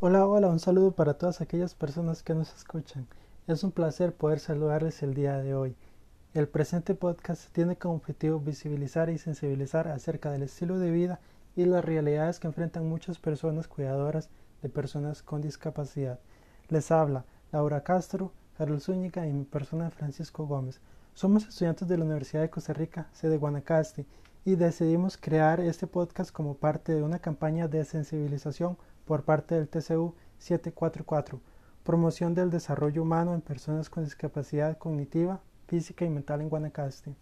Hola, hola, un saludo para todas aquellas personas que nos escuchan. Es un placer poder saludarles el día de hoy. El presente podcast tiene como objetivo visibilizar y sensibilizar acerca del estilo de vida y las realidades que enfrentan muchas personas cuidadoras de personas con discapacidad. Les habla Laura Castro, Carlos Zúñiga y mi persona Francisco Gómez. Somos estudiantes de la Universidad de Costa Rica, sede Guanacaste, y decidimos crear este podcast como parte de una campaña de sensibilización por parte del TCU 744, promoción del desarrollo humano en personas con discapacidad cognitiva, física y mental en Guanacaste.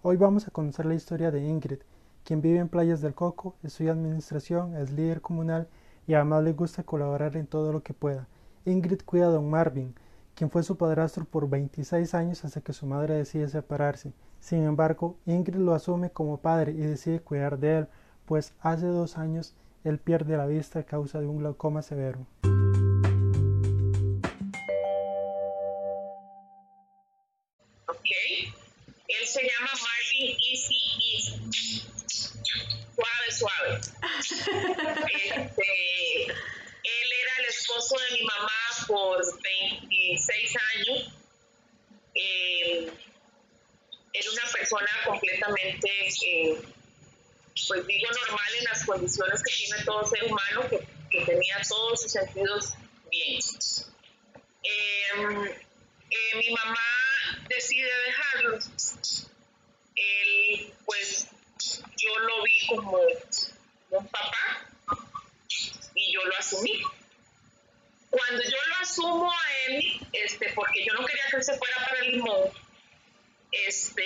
Hoy vamos a conocer la historia de Ingrid, quien vive en Playas del Coco, estudia administración, es líder comunal y además le gusta colaborar en todo lo que pueda. Ingrid cuida a don Marvin, quien fue su padrastro por 26 años hasta que su madre decide separarse. Sin embargo, Ingrid lo asume como padre y decide cuidar de él, pues hace dos años él pierde la vista a causa de un glaucoma severo. Ok, él se llama Marvin Easy Easy. Suave, suave. Este, él era el esposo de mi mamá por 26 años. Eh, era una persona completamente, eh, pues digo, normal en las condiciones que tiene todo ser humano, que, que tenía todos sus sentidos bien. Eh, eh, mi mamá decide dejarlo. Él, pues, yo lo vi como un papá y yo lo asumí. Cuando yo lo asumo a él, este, porque yo no quería que él se fuera para el limón, este,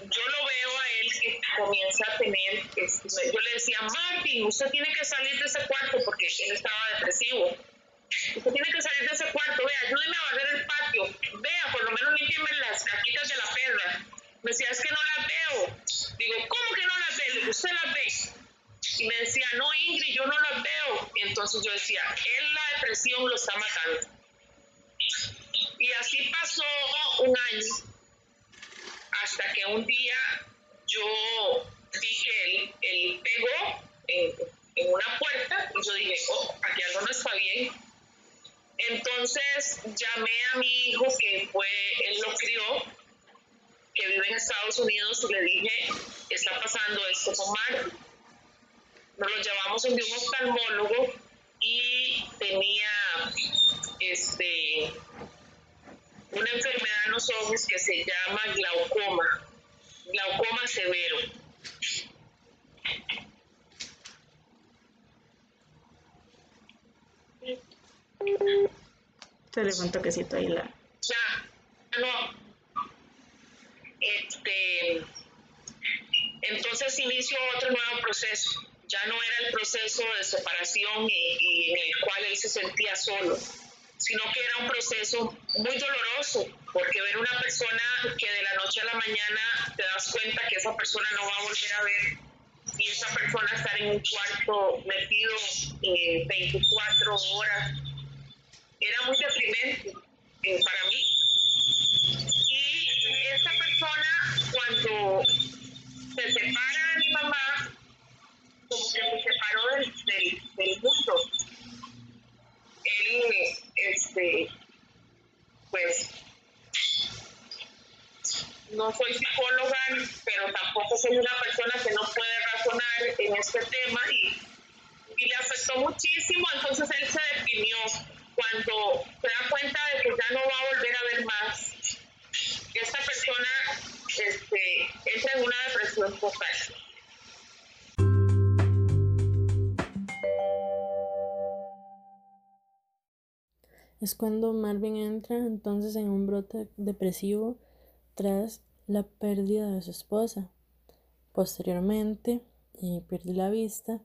yo lo veo a él que comienza a tener, este, yo le decía, Martín, usted tiene que salir de ese cuarto porque él estaba depresivo. Usted tiene que salir de ese cuarto, vea, ayúdeme a barrer el patio, vea, por lo menos límpieme las caquitas de la perra. Me decía, es que no las veo. Digo, ¿cómo que no las ve? Le digo, usted las ve. Y me decía, no, Ingrid, yo no las veo. Y entonces yo decía, él la depresión lo está matando. Y así pasó un año, hasta que un día yo que él, él pegó en, una puerta y yo dije, oh, aquí algo no está bien. Entonces llamé a mi hijo que fue, él lo crió, que vive en Estados Unidos y le dije, está pasando esto con. Nos lo llevamos en un oftalmólogo y tenía este, una enfermedad en los ojos que se llama glaucoma, glaucoma severo. Se le un toquecito ahí la. Ya, no. Este, entonces inició otro nuevo proceso. Ya no era el proceso de separación y, y en el cual él se sentía solo, sino que era un proceso muy doloroso, porque ver una persona que de la noche a la mañana te das cuenta que esa persona no va a volver a ver y esa persona estar en un cuarto metido eh, 24 horas, era muy deprimente eh, para mí. Y esta persona, cuando se separa de mi mamá, como que se separó del, del, del mundo. Este, pues, no soy psicóloga, pero tampoco soy una persona que no puede razonar en este tema y, y le afectó muchísimo, entonces él se deprimió cuando se da cuenta de que ya no va a volver a ver más. Esta persona este, entra en una depresión total. Es cuando Marvin entra entonces en un brote depresivo tras la pérdida de su esposa. Posteriormente pierde la vista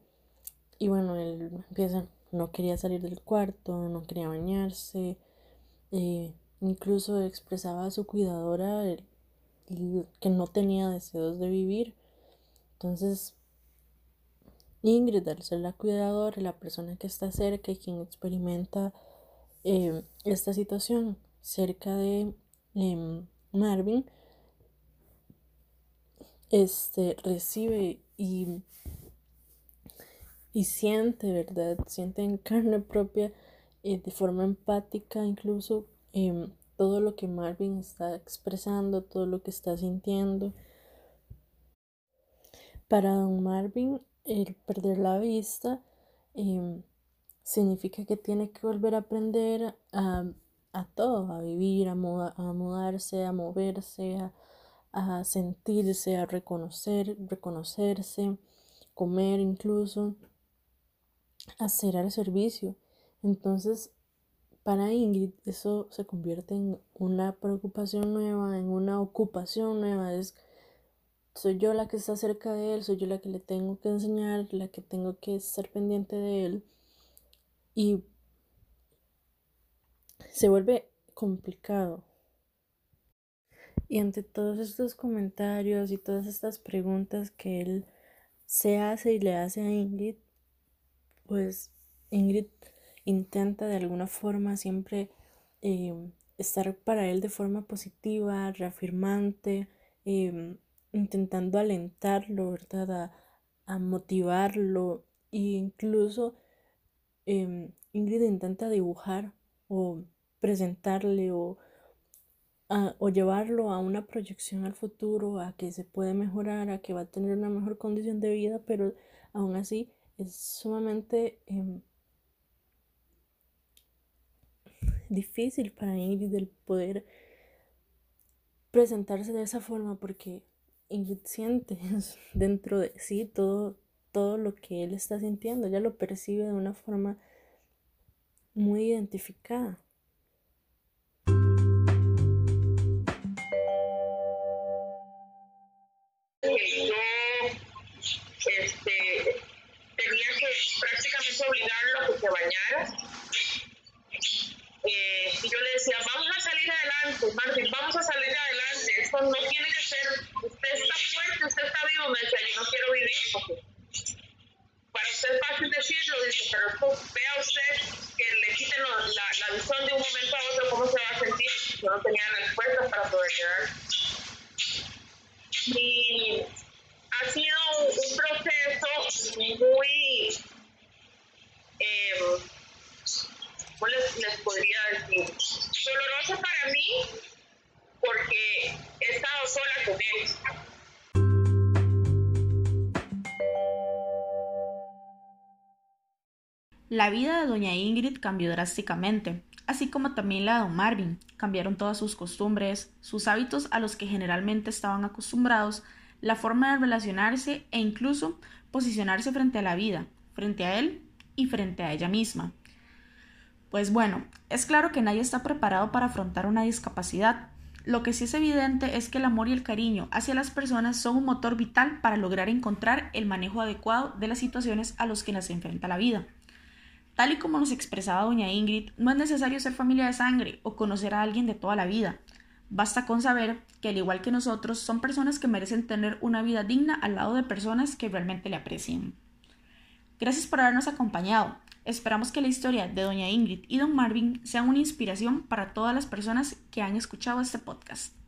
y bueno, él empieza, no quería salir del cuarto, no quería bañarse, incluso expresaba a su cuidadora el, que no tenía deseos de vivir. Entonces, Ingrid, al ser la cuidadora, la persona que está cerca y quien experimenta eh, esta situación cerca de eh, Marvin, este recibe y, y siente, ¿verdad? Siente en carne propia eh, de forma empática incluso em, todo lo que Marvin está expresando, todo lo que está sintiendo. Para don Marvin, el perder la vista em, significa que tiene que volver a aprender a, todo, a vivir, a, a mudarse, a moverse, a, a sentirse, a reconocer, reconocerse, comer incluso, hacer al servicio. Entonces, para Ingrid eso se convierte en una preocupación nueva, en una ocupación nueva. Es, soy yo la que está cerca de él, soy yo la que le tengo que enseñar, la que tengo que ser pendiente de él. Y se vuelve complicado. Y ante todos estos comentarios y todas estas preguntas que él se hace y le hace a Ingrid, pues Ingrid intenta de alguna forma siempre eh, estar para él de forma positiva, reafirmante, em, intentando alentarlo, ¿verdad? A, motivarlo e incluso em, Ingrid intenta dibujar o presentarle o, o llevarlo a una proyección al futuro, a que se puede mejorar, a que va a tener una mejor condición de vida, pero aún así es sumamente em, difícil para Ingrid el poder presentarse de esa forma porque Ingrid siente dentro de sí todo, todo lo que él está sintiendo, ella lo percibe de una forma muy identificada. Este, tenía que prácticamente obligarlo a que se bañara eh, y yo le decía, vamos a salir adelante, Martín, vamos a salir adelante, esto no tiene que ser, usted está fuerte, usted está vivo, me decía, yo no quiero vivir, porque es fácil decirlo, dice, pero vea usted que le quiten la, visión de un momento a otro, ¿cómo se va a sentir? Yo no tenía respuestas para poder llegar. Y ha sido un proceso muy... Eh, ¿cómo les, podría decir? Doloroso para mí porque he estado sola con él. La vida de doña Ingrid cambió drásticamente, así como también la de don Marvin. Cambiaron todas sus costumbres, sus hábitos a los que generalmente estaban acostumbrados, la forma de relacionarse e incluso posicionarse frente a la vida, frente a él y frente a ella misma. Pues bueno, es claro que nadie está preparado para afrontar una discapacidad. Lo que sí es evidente es que el amor y el cariño hacia las personas son un motor vital para lograr encontrar el manejo adecuado de las situaciones a los que nos enfrenta la vida. Tal y como nos expresaba doña Ingrid, no es necesario ser familia de sangre o conocer a alguien de toda la vida. Basta con saber que al igual que nosotros son personas que merecen tener una vida digna al lado de personas que realmente le aprecien. Gracias por habernos acompañado. Esperamos que la historia de Doña Ingrid y Don Marvin sea una inspiración para todas las personas que han escuchado este podcast.